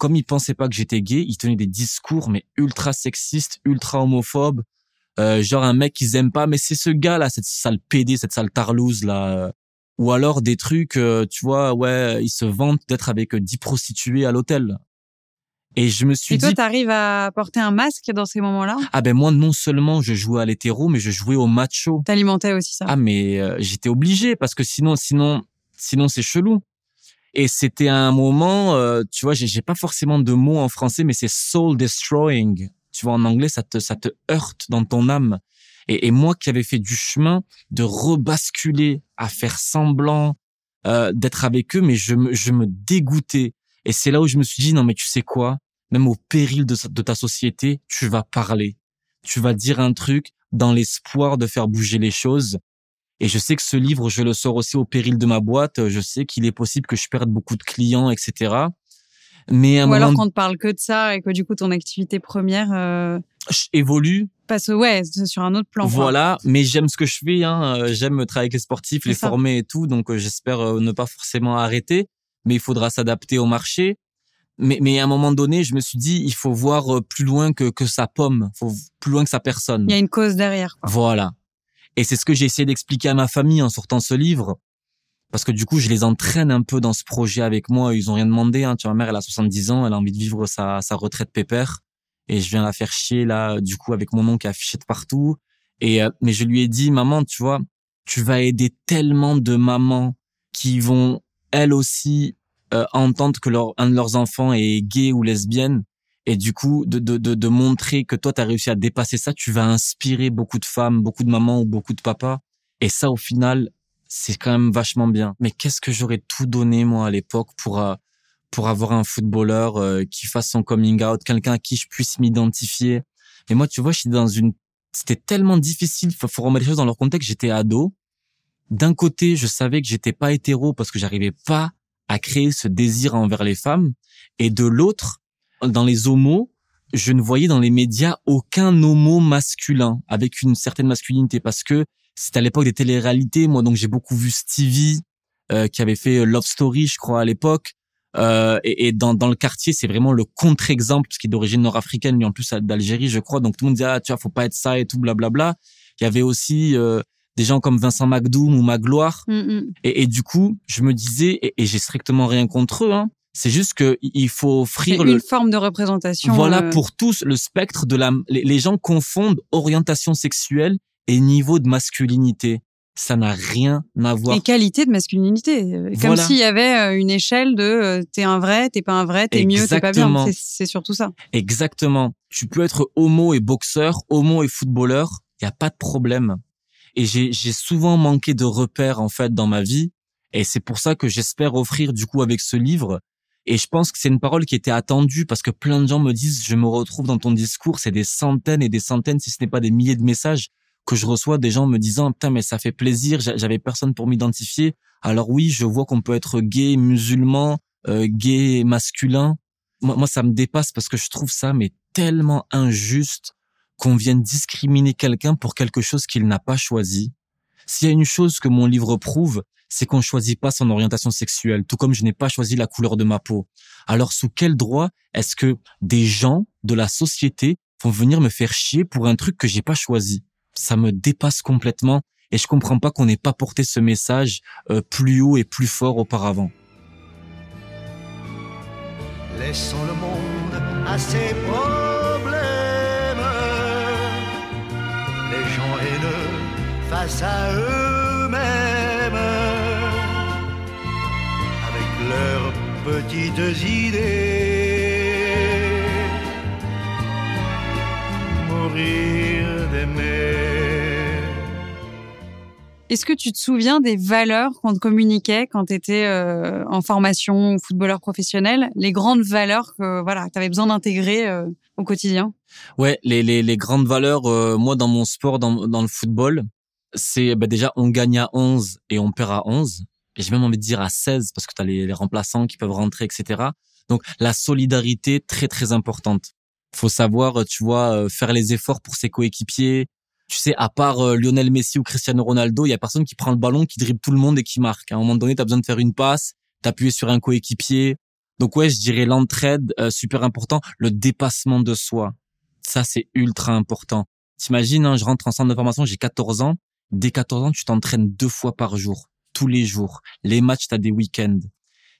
comme ils pensaient pas que j'étais gay, ils tenaient des discours mais ultra sexistes, ultra homophobes. Euh, genre un mec qu'ils aiment pas, mais c'est ce gars là, cette sale PD, cette sale tarlouse là. Ou alors des trucs, euh, tu vois, ouais, ils se vantent d'être avec 10 prostituées à l'hôtel. Et je me suis Et dit. Et toi, t'arrives à porter un masque dans ces moments-là? Ah ben moi, non seulement je jouais à l'hétéro, mais je jouais au macho. T'alimentais aussi ça. Ah mais euh, j'étais obligé parce que sinon, sinon, sinon c'est chelou. Et c'était un moment, euh, tu vois, j'ai pas forcément de mots en français, mais c'est soul destroying. Tu vois, en anglais, ça te, ça te heurte dans ton âme. Et, et moi qui avais fait du chemin de rebasculer à faire semblant euh, d'être avec eux, mais je me, je me dégoûtais. Et c'est là où je me suis dit, non, mais tu sais quoi? Même au péril de, de ta société, tu vas parler. Tu vas dire un truc dans l'espoir de faire bouger les choses. Et je sais que ce livre, je le sors aussi au péril de ma boîte. Je sais qu'il est possible que je perde beaucoup de clients, etc. Mais à Ou alors qu'on ne parle que de ça et que du coup ton activité première euh... évolue. Passe ouais sur un autre plan. Voilà, mais j'aime ce que je fais. Hein. Euh, j'aime travailler avec les sportifs, les former et tout. Donc euh, j'espère euh, ne pas forcément arrêter, mais il faudra s'adapter au marché. Mais, mais à un moment donné, je me suis dit, il faut voir plus loin que, que sa pomme, faut plus loin que sa personne. Il y a une cause derrière. Quoi. Voilà. Et c'est ce que j'ai essayé d'expliquer à ma famille en sortant ce livre. Parce que du coup, je les entraîne un peu dans ce projet avec moi. Ils ont rien demandé. Hein. Tu vois, ma mère, elle a 70 ans. Elle a envie de vivre sa, sa retraite pépère. Et je viens la faire chier, là, du coup, avec mon nom qui est affiché de partout. Et, euh, mais je lui ai dit, maman, tu vois, tu vas aider tellement de mamans qui vont, elles aussi, euh, entendre que leur, un de leurs enfants est gay ou lesbienne et du coup, de, de, de, de montrer que toi, tu as réussi à dépasser ça, tu vas inspirer beaucoup de femmes, beaucoup de mamans ou beaucoup de papas. Et ça, au final, c'est quand même vachement bien. Mais qu'est-ce que j'aurais tout donné, moi, à l'époque, pour, euh, pour avoir un footballeur euh, qui fasse son coming out, quelqu'un à qui je puisse m'identifier? Mais moi, tu vois, je suis dans une, c'était tellement difficile. Faut, faut remettre les choses dans leur contexte. J'étais ado. D'un côté, je savais que j'étais pas hétéro parce que j'arrivais pas à créer ce désir envers les femmes. Et de l'autre, dans les homos, je ne voyais dans les médias aucun homo masculin avec une certaine masculinité parce que c'était à l'époque des téléréalités. Moi, donc j'ai beaucoup vu Stevie euh, qui avait fait Love Story, je crois, à l'époque. Euh, et, et dans, dans le quartier, c'est vraiment le contre-exemple, parce qu'il est d'origine nord-africaine, lui en plus d'Algérie, je crois. Donc tout le monde disait, ah, tu vois, faut pas être ça et tout, blablabla. Il y avait aussi euh, des gens comme Vincent Magdoum ou Magloire. Mm, mm. Et, et du coup, je me disais, et, et j'ai strictement rien contre eux, hein, c'est juste que il faut offrir une le, forme de représentation. voilà euh, pour tous le spectre de la. Les, gens confondent orientation sexuelle et niveau de masculinité. Ça n'a rien à voir. Et qualité de masculinité. euh, Comme Voilà. s'il y avait euh, une échelle de t'es un vrai, t'es pas un vrai, t'es mieux, t'es pas bien. C'est- surtout ça. Exactement. Tu peux être homo et boxeur, homo et footballeur. Il y a pas de problème. Et j'ai souvent manqué de repères en fait dans ma vie. Et c'est pour ça que j'espère offrir du coup avec ce livre. Et je pense que c'est une parole qui était attendue parce que plein de gens me disent, je me retrouve dans ton discours, c'est des centaines et des centaines, si ce n'est pas des milliers de messages que je reçois des gens me disant, putain, mais ça fait plaisir, j'a- j'avais personne pour m'identifier. Alors oui, je vois qu'on peut être gay, musulman, euh, gay, masculin. Moi, moi, ça me dépasse parce que je trouve ça, mais tellement injuste qu'on vienne discriminer quelqu'un pour quelque chose qu'il n'a pas choisi. S'il y a une chose que mon livre prouve, c'est qu'on choisit pas son orientation sexuelle, tout comme je n'ai pas choisi la couleur de ma peau. Alors sous quel droit est-ce que des gens de la société vont venir me faire chier pour un truc que j'ai pas choisi? Ça me dépasse complètement et je comprends pas qu'on n'ait pas porté ce message euh, plus haut et plus fort auparavant. Laissons le monde à ses problèmes. Les gens haineux face à eux-mêmes. Petites idées. Mourir d'aimer. Est-ce que tu te souviens des valeurs qu'on te communiquait quand tu étais en formation ou footballeur professionnel? Les grandes valeurs que voilà, tu avais besoin d'intégrer euh, au quotidien? Ouais, les, les, les grandes valeurs, euh, moi, dans mon sport, dans, dans le football, c'est bah, déjà, on gagne à 11 et on perd à 11. Et j'ai même envie de dire à 16 parce que tu as les, les remplaçants qui peuvent rentrer, etc. Donc, la solidarité, très, très importante. faut savoir, tu vois, euh, faire les efforts pour ses coéquipiers. Tu sais, à part euh, Lionel Messi ou Cristiano Ronaldo, il y a personne qui prend le ballon, qui dribble tout le monde et qui marque. À un moment donné, tu as besoin de faire une passe, t'appuyer sur un coéquipier. Donc ouais, je dirais l'entraide, euh, super important. Le dépassement de soi. Ça, c'est ultra important. T'imagines, hein, je rentre en centre de formation, j'ai 14 ans. Dès 14 ans, tu t'entraînes deux fois par jour, tous les jours. Les matchs, t'as des week-ends.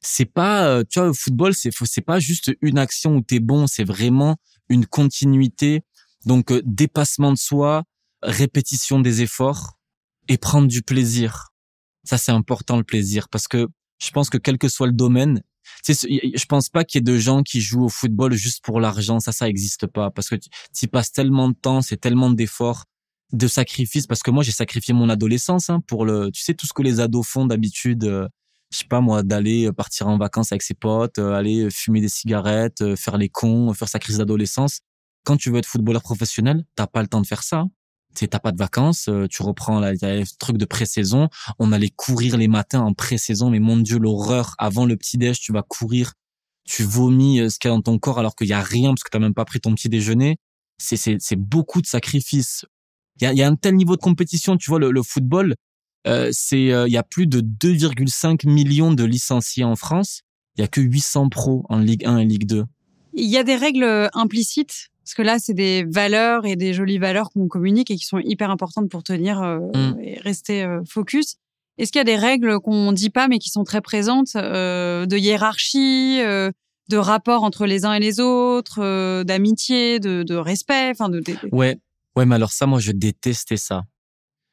C'est pas, euh, tu vois, le football, c'est c'est pas juste une action où t'es bon, c'est vraiment une continuité. Donc, euh, dépassement de soi, répétition des efforts et prendre du plaisir. Ça, c'est important, le plaisir, parce que je pense que quel que soit le domaine, tu sais, je pense pas qu'il y ait de gens qui jouent au football juste pour l'argent. Ça, ça existe pas. Parce que tu y passes tellement de temps, c'est tellement d'efforts, de sacrifices. Parce que moi, j'ai sacrifié mon adolescence hein, pour le, tu sais, tout ce que les ados font d'habitude. euh, je sais pas moi, d'aller euh, partir en vacances avec ses potes, euh, aller fumer des cigarettes, faire les cons, faire sa crise d'adolescence. Quand tu veux être footballeur professionnel, t'as pas le temps de faire ça. Tu t'as pas de vacances, tu reprends la, le truc de pré-saison. On allait courir les matins en pré-saison, mais mon Dieu, l'horreur. Avant le petit-déj, tu vas courir, tu vomis ce qu'il y a dans ton corps alors qu'il y a rien parce que t'as même pas pris ton petit déjeuner. C'est, c'est beaucoup de sacrifices. Il y a, y a un tel niveau de compétition, tu vois, le, le football, euh, c'est, euh, il y a plus de 2,5 millions de licenciés en France. Il y a que 800 pros en Ligue 1 et Ligue 2. Il y a des règles euh, implicites parce que là, c'est des valeurs et des jolies valeurs qu'on communique et qui sont hyper importantes pour tenir euh, Mm. et rester euh, focus. Est-ce qu'il y a des règles qu'on dit pas mais qui sont très présentes euh, de hiérarchie, euh, de rapport entre les uns et les autres, euh, d'amitié, de, de respect, enfin de- Ouais, ouais, mais alors ça, moi, je détestais ça.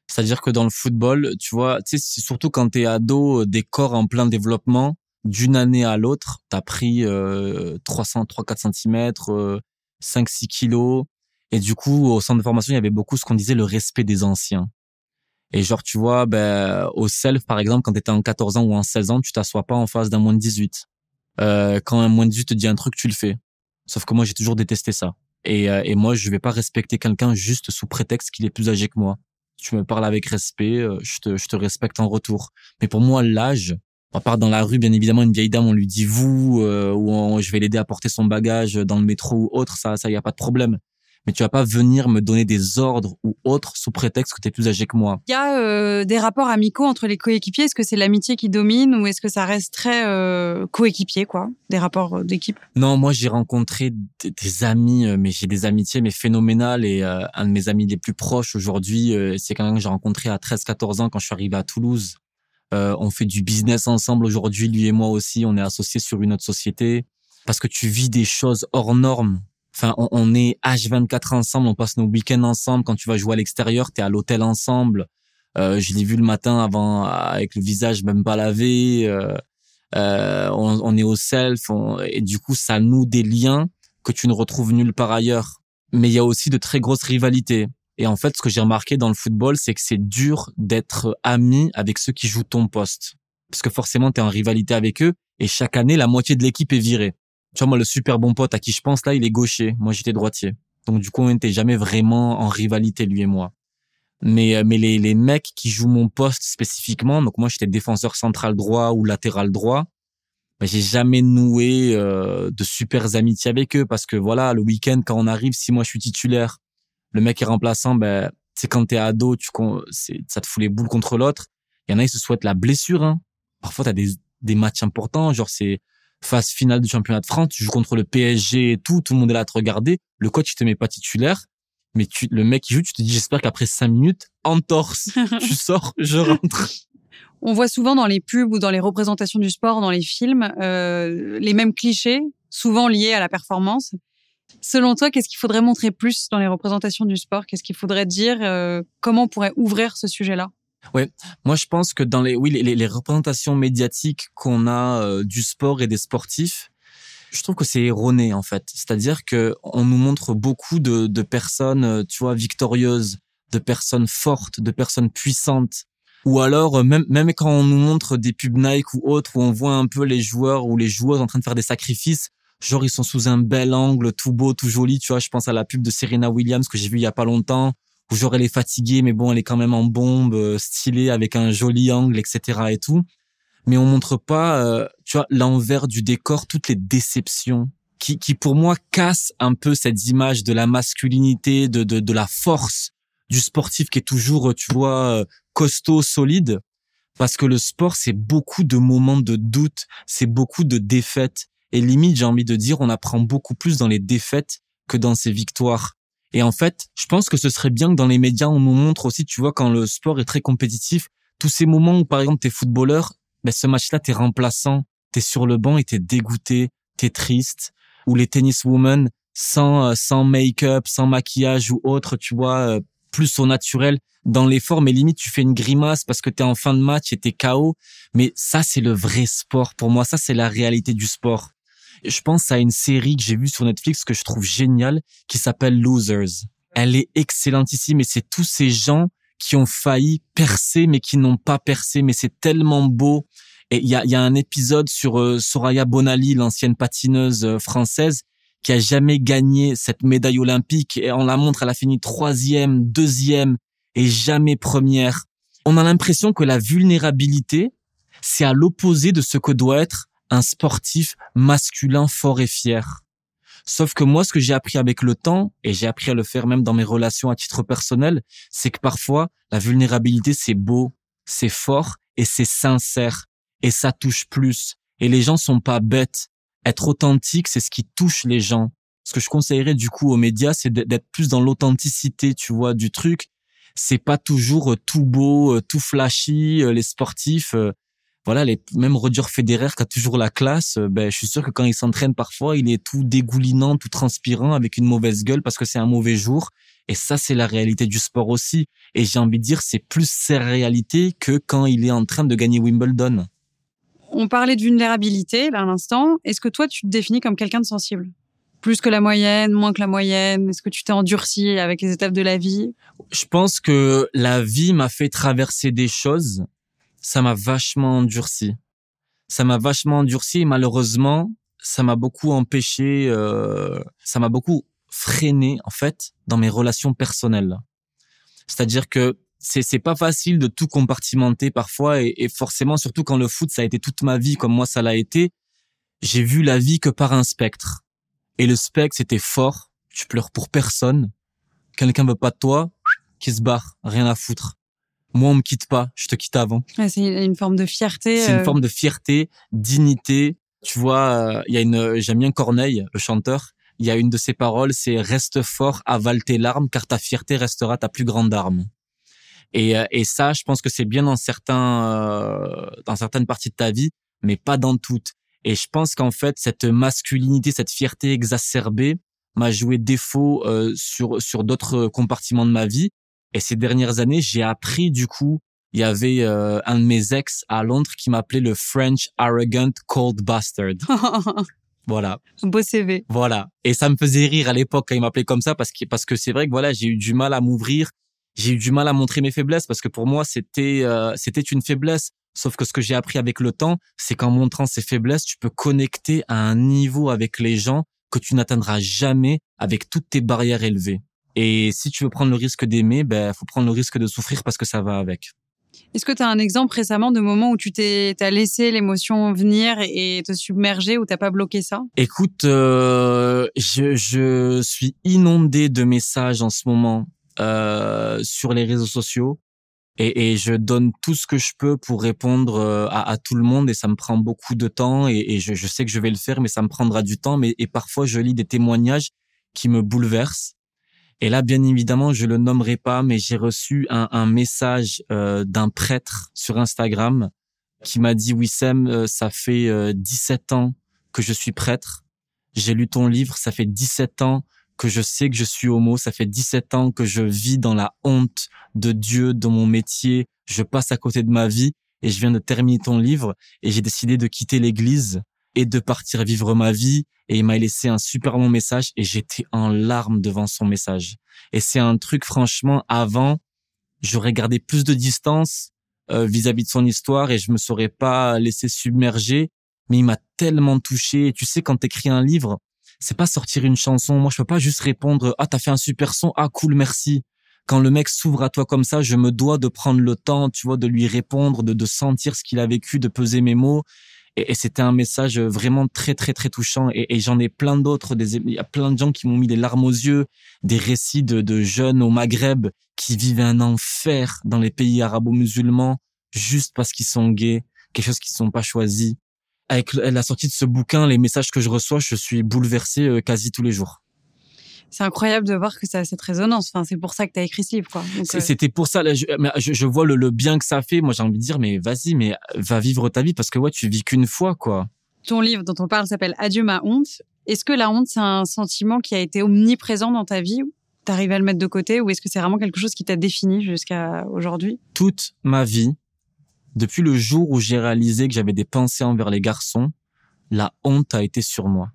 C'est-à-dire que dans le football, tu vois, tu sais, surtout quand t'es ado, euh, des corps en plein développement, d'une année à l'autre, t'as pris euh, 300, 3-4 cm, euh, 5-6 kilos. Et du coup, au centre de formation, il y avait beaucoup ce qu'on disait le respect des anciens. Et genre, tu vois, ben, au self, par exemple, quand t'étais en 14 ans ou en 16 ans, tu t'assois pas en face d'un moins de 18. Euh, quand un moins 18 te dit un truc, tu le fais. Sauf que moi, j'ai toujours détesté ça. Et, euh, et moi, je vais pas respecter quelqu'un juste sous prétexte qu'il est plus âgé que moi. Tu me parles avec respect, euh, je te, je te respecte en retour. Mais pour moi, l'âge, à part dans la rue, bien évidemment, une vieille dame, on lui dit vous, euh, ou je vais l'aider à porter son bagage dans le métro ou autre, ça, ça y a pas de problème. Mais tu vas pas venir me donner des ordres ou autre sous prétexte que tu es plus âgé que moi. Il y a euh, des rapports amicaux entre les coéquipiers. Est-ce que c'est l'amitié qui domine ou est-ce que ça reste très euh, coéquipier, quoi? Des rapports euh, d'équipe? Non, moi j'ai rencontré des, des amis, mais j'ai des amitiés mais phénoménales et euh, un de mes amis les plus proches aujourd'hui, c'est quelqu'un que j'ai rencontré à 13-14 ans quand je suis arrivé à Toulouse. On fait du business ensemble aujourd'hui, lui et moi aussi, on est associés sur une autre société parce que tu vis des choses hors normes. Enfin, on, est H24 ensemble, on passe nos week-ends ensemble. Quand tu vas jouer à l'extérieur, t'es à l'hôtel ensemble. Euh, je l'ai vu le matin avant avec le visage même pas lavé. Euh, euh, on, est au self et du coup ça noue des liens que tu ne retrouves nulle part ailleurs. Mais il y a aussi de très grosses rivalités. Et en fait, ce que j'ai remarqué dans le football, c'est que c'est dur d'être ami avec ceux qui jouent ton poste. Parce que forcément, tu es en rivalité avec eux et chaque année, la moitié de l'équipe est virée. Tu vois, moi, le super bon pote à qui je pense là, il est gaucher. Moi, j'étais droitier. Donc, du coup, on n'était jamais vraiment en rivalité, lui et moi. Mais, euh, mais les, les mecs qui jouent mon poste spécifiquement, donc moi, j'étais défenseur central droit ou latéral droit, ben, j'ai jamais noué euh, de super amitiés avec eux parce que voilà, le week-end, quand on arrive, si moi je suis titulaire, le mec est remplaçant, ben, c'est quand t'es ado, tu, ça te fout les boules contre l'autre. Il y en a, ils se souhaitent la blessure, hein. Parfois, t'as des, des matchs importants, genre c'est phase finale du championnat de France, tu joues contre le PSG et tout, tout le monde est là à te regarder. Le coach, il te met pas titulaire. Mais tu, le mec qui joue, tu te dis, j'espère qu'après cinq minutes, entorse, [LAUGHS] tu sors, je rentre. On voit souvent dans les pubs ou dans les représentations du sport, dans les films, euh, les mêmes clichés, souvent liés à la performance. Selon toi, qu'est-ce qu'il faudrait montrer plus dans les représentations du sport? Qu'est-ce qu'il faudrait dire euh, Comment on pourrait ouvrir ce sujet-là? Moi, je pense que dans les, oui, les, les- les représentations médiatiques qu'on a euh, du sport et des sportifs, je trouve que c'est erroné en fait. C'est-à-dire que on nous montre beaucoup de, de personnes, euh, tu vois, victorieuses, de personnes fortes, de personnes puissantes. Ou alors euh, même même quand on nous montre des pubs Nike ou autres où on voit un peu les joueurs ou les joueuses en train de faire des sacrifices, genre ils sont sous un bel angle, tout beau, tout joli. Tu vois, je pense à la pub de Serena Williams que j'ai vue il y a pas longtemps où genre elle est fatiguée, mais bon, elle est quand même en bombe, euh, stylée, avec un joli angle, etc. et tout. Mais on montre pas, euh, tu vois, l'envers du décor, toutes les déceptions qui, qui pour moi cassent un peu cette image de la masculinité, de, de, de la force du sportif qui est toujours, euh, tu vois, euh, costaud, solide. Parce que le sport, c'est beaucoup de moments de doute, c'est beaucoup de défaites. Et limite, j'ai envie de dire, on apprend beaucoup plus dans les défaites que dans ses victoires. Et en fait, je pense que ce serait bien que dans les médias, on nous montre aussi, tu vois, quand le sport est très compétitif, tous ces moments où, par exemple, t'es footballeur, ben, ce match-là, t'es remplaçant, t'es sur le banc et t'es dégoûté, t'es triste. Ou les tenniswomen, sans, euh, sans make-up, sans maquillage ou autre, tu vois, euh, plus au naturel, dans l'effort, mais limite, tu fais une grimace parce que t'es en fin de match et t'es KO. Mais ça, c'est le vrai sport. Pour moi, ça, c'est la réalité du sport. Je pense à une série que j'ai vue sur Netflix que je trouve géniale, qui s'appelle Losers. Elle est excellentissime et c'est tous ces gens qui ont failli percer mais qui n'ont pas percé. Mais c'est tellement beau. Et il y a, y a un épisode sur euh, Soraya Bonali, l'ancienne patineuse euh, française, qui a jamais gagné cette médaille olympique. Et on la montre, elle a fini troisième, deuxième et jamais première. On a l'impression que la vulnérabilité, c'est à l'opposé de ce que doit être un sportif masculin fort et fier. Sauf que moi, ce que j'ai appris avec le temps, et j'ai appris à le faire même dans mes relations à titre personnel, c'est que parfois, la vulnérabilité, c'est beau, c'est fort et c'est sincère. Et ça touche plus. Et les gens sont pas bêtes. Être authentique, c'est ce qui touche les gens. Ce que je conseillerais du coup aux médias, c'est d'être plus dans l'authenticité, tu vois, du truc. C'est pas toujours euh, tout beau, euh, tout flashy, euh, les sportifs. Voilà, les, même Roger Federer qui a toujours la classe, euh, ben, je suis sûr que quand il s'entraîne parfois, il est tout dégoulinant, tout transpirant, avec une mauvaise gueule parce que c'est un mauvais jour. Et ça, c'est la réalité du sport aussi. Et j'ai envie de dire, c'est plus sa réalité que quand il est en train de gagner Wimbledon. On parlait de vulnérabilité là à l'instant. Est-ce que toi, tu te définis comme quelqu'un de sensible? Plus que la moyenne, moins que la moyenne? Est-ce que tu t'es endurci avec les étapes de la vie? Je pense que la vie m'a fait traverser des choses. Ça m'a vachement endurci. ça m'a vachement endurci et malheureusement, ça m'a beaucoup empêché, euh, ça m'a beaucoup freiné en fait dans mes relations personnelles. C'est-à-dire que c'est pas facile de tout compartimenter parfois et, et, forcément surtout quand le foot ça a été toute ma vie comme moi ça l'a été j'ai vu la vie que par un spectre et le spectre c'était fort tu pleures pour personne quelqu'un veut pas de toi qui se barre rien à foutre moi on me quitte pas je te quitte avant. C'est une forme de fierté c'est une euh, forme de fierté dignité. Tu vois euh, il y a une j'aime bien Corneille le chanteur. Il y a une de ses paroles c'est reste fort avale tes larmes car ta fierté restera ta plus grande arme et, euh, et ça, je pense que c'est bien dans certains, euh, dans certaines parties de ta vie, mais pas dans toutes. Et je pense qu'en fait, cette masculinité, cette fierté exacerbée m'a joué défaut euh, sur sur d'autres compartiments de ma vie. Et ces dernières années, j'ai appris du coup. Il y avait euh, un de mes ex à Londres qui m'appelait le French arrogant cold bastard. [LAUGHS] voilà. Beau CV. Voilà. Et ça me faisait rire à l'époque quand il m'appelait comme ça parce que parce que c'est vrai que voilà, j'ai eu du mal à m'ouvrir j'ai eu du mal à montrer mes faiblesses parce que pour moi c'était euh, c'était une faiblesse sauf que ce que j'ai appris avec le temps c'est qu'en montrant ces faiblesses tu peux connecter à un niveau avec les gens que tu n'atteindras jamais avec toutes tes barrières élevées et si tu veux prendre le risque d'aimer ben faut prendre le risque de souffrir parce que ça va avec. Est-ce que tu as un exemple récemment de moment où tu t'es as laissé l'émotion venir et te submerger ou t'as pas bloqué ça? Écoute, euh, je, je suis inondé de messages en ce moment euh, sur les réseaux sociaux et, et, je donne tout ce que je peux pour répondre euh, à, à, tout le monde et ça me prend beaucoup de temps et, et je, je, sais que je vais le faire mais ça me prendra du temps mais et parfois je lis des témoignages qui me bouleversent et là bien évidemment je le nommerai pas mais j'ai reçu un, un message euh, d'un prêtre sur Instagram qui m'a dit Wissem euh, ça fait euh, 17 ans que je suis prêtre j'ai lu ton livre ça fait 17 ans que je sais que je suis homo. Ça fait 17 ans que je vis dans la honte de Dieu, de mon métier. Je passe à côté de ma vie et je viens de terminer ton livre et j'ai décidé de quitter l'église et de partir vivre ma vie. Et il m'a laissé un super bon message et j'étais en larmes devant son message. Et c'est un truc, franchement, avant, j'aurais gardé plus de distance euh, vis-à-vis -vis de son histoire et je me serais pas laissé submerger. Mais il m'a tellement touché. Et tu sais, quand t'écris un livre, c'est pas sortir une chanson. Moi, je peux pas juste répondre ah t'as fait un super son, ah cool merci. Quand le mec s'ouvre à toi comme ça, je me dois de prendre le temps, tu vois, de lui répondre, de, de sentir ce qu'il a vécu, de peser mes mots. Et, c'était un message vraiment très très très touchant. Et, j'en ai plein d'autres. Il y a plein de gens qui m'ont mis des larmes aux yeux, des récits de, de jeunes au Maghreb qui vivent un enfer dans les pays arabo-musulmans juste parce qu'ils sont gays, quelque chose qu'ils ne sont pas choisis avec la sortie de ce bouquin, les messages que je reçois, je suis bouleversé euh, quasi tous les jours. C'est incroyable de voir que ça a cette résonance. Enfin, c'est pour ça que tu as écrit ce livre, quoi. Euh, c'était pour ça. Là, je, je, vois le, le, bien que ça fait. Moi, j'ai envie de dire, mais vas-y, mais va vivre ta vie parce que ouais, tu vis qu'une fois, quoi. Ton livre dont on parle s'appelle Adieu ma honte. Est-ce que la honte, c'est un sentiment qui a été omniprésent dans ta vie T'arrives à le mettre de côté ou est-ce que c'est vraiment quelque chose qui t'a défini jusqu'à aujourd'hui? Toute ma vie, depuis le jour où j'ai réalisé que j'avais des pensées envers les garçons, la honte a été sur moi.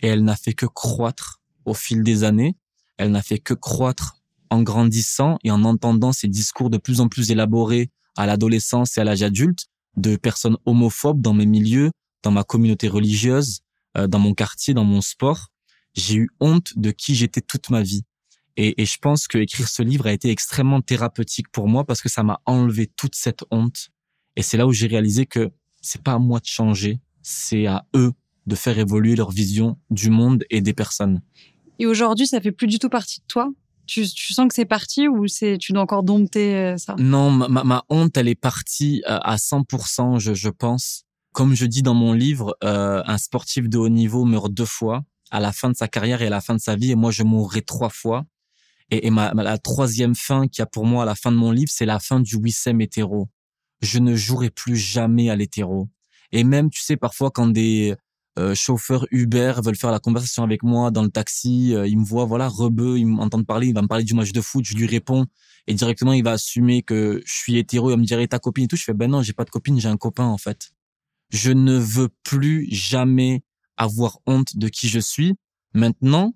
Et elle n'a fait que croître au fil des années. Elle n'a fait que croître en grandissant et en entendant ces discours de plus en plus élaborés à l'adolescence et à l'âge adulte de personnes homophobes dans mes milieux, dans ma communauté religieuse, euh, dans mon quartier, dans mon sport. J'ai eu honte de qui j'étais toute ma vie. Et, et, je pense que écrire ce livre a été extrêmement thérapeutique pour moi parce que ça m'a enlevé toute cette honte et c'est là où j'ai réalisé que c'est pas à moi de changer, c'est à eux de faire évoluer leur vision du monde et des personnes. Et aujourd'hui, ça fait plus du tout partie de toi? Tu, tu sens que c'est parti ou c'est tu dois encore dompter euh, ça? Non, ma, ma, honte, elle est partie euh, à 100%, je, je pense. Comme je dis dans mon livre, euh, un sportif de haut niveau meurt deux fois, à la fin de sa carrière et à la fin de sa vie, et moi je mourrai trois fois. Et, et ma, la troisième fin qu'il y a pour moi à la fin de mon livre, c'est la fin du Wissem hétéro je ne jouerai plus jamais à l'hétéro. Et même, tu sais, parfois quand des euh, chauffeurs Uber veulent faire la conversation avec moi dans le taxi, euh, ils me voient, voilà, rebeu, ils m'entendent parler, il va me parler du match de foot, je lui réponds et directement il va assumer que je suis hétéro, il va me dire ta copine et tout? Je fais ben non, j'ai pas de copine, j'ai un copain en fait. Je ne veux plus jamais avoir honte de qui je suis. Maintenant,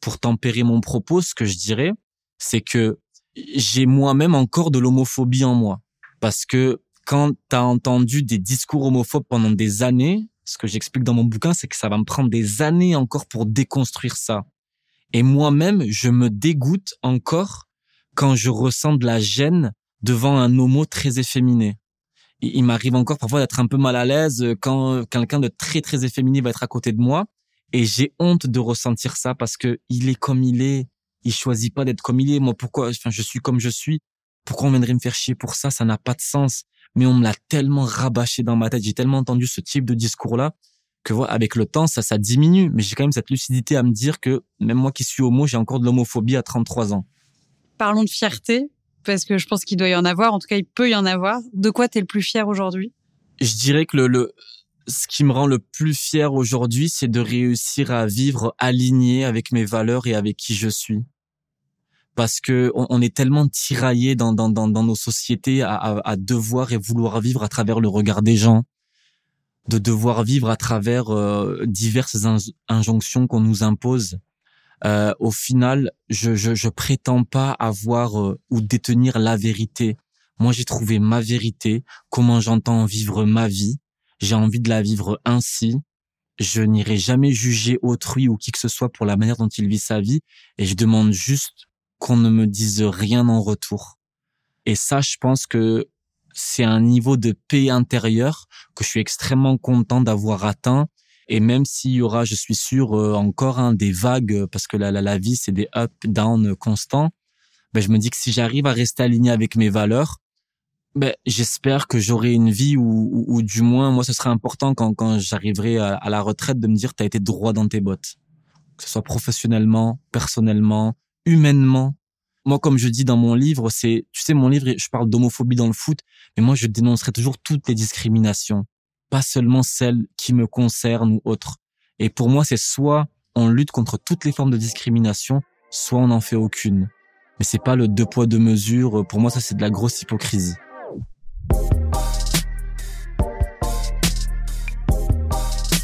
pour tempérer mon propos, ce que je dirais, c'est que j'ai moi-même encore de l'homophobie en moi parce que quand tu as entendu des discours homophobes pendant des années, ce que j'explique dans mon bouquin, c'est que ça va me prendre des années encore pour déconstruire ça. Et moi-même, je me dégoûte encore quand je ressens de la gêne devant un homo très efféminé. Il, m'arrive encore parfois d'être un peu mal à l'aise quand quelqu'un de très très efféminé va être à côté de moi et j'ai honte de ressentir ça parce que il est comme il est, il choisit pas d'être comme il est. Moi pourquoi? Enfin je suis comme je suis. Pourquoi on viendrait me faire chier pour ça? Ça n'a pas de sens. Mais on me l'a tellement rabâché dans ma tête, j'ai tellement entendu ce type de discours là que voilà, avec le temps ça ça diminue, mais j'ai quand même cette lucidité à me dire que même moi qui suis homo, j'ai encore de l'homophobie à 33 ans. Parlons de fierté parce que je pense qu'il doit y en avoir. En tout cas, il peut y en avoir. De quoi tu es le plus fier aujourd'hui? Je dirais que le, le, ce qui me rend le plus fier aujourd'hui, c'est de réussir à vivre aligné avec mes valeurs et avec qui je suis. Parce que on, est tellement tiraillé dans, nos sociétés à, devoir et vouloir vivre à travers le regard des gens, de devoir vivre à travers euh, diverses injonctions qu'on nous impose euh, au final, je, je, je prétends pas avoir euh, ou détenir la vérité. Moi, j'ai trouvé ma vérité, comment j'entends vivre ma vie. J'ai envie de la vivre ainsi. Je n'irai jamais juger autrui ou qui que ce soit pour la manière dont il vit sa vie. Et je demande juste qu'on ne me dise rien en retour. Et ça, je pense que c'est un niveau de paix intérieure que je suis extrêmement content d'avoir atteint et même s'il y aura, je suis sûr, euh, encore un des vagues, euh, parce que la, la, vie, c'est des up, down constants, ben, je me dis que si j'arrive à rester aligné avec mes valeurs, ben, j'espère que j'aurai une vie où, où, du moins, moi, ce serait important quand, quand j'arriverai à, à, la retraite de me dire, tu as été droit dans tes bottes. Que ce soit professionnellement, personnellement, humainement. Moi, comme je dis dans mon livre, c'est, tu sais, mon livre, je parle d'homophobie dans le foot, mais moi, je dénoncerai toujours toutes les discriminations pas seulement celles qui me concernent ou autres. Et pour moi, c'est soit on lutte contre toutes les formes de discrimination, soit on n'en fait aucune. Mais c'est pas le deux poids deux mesures. Pour moi, ça c'est de la grosse hypocrisie.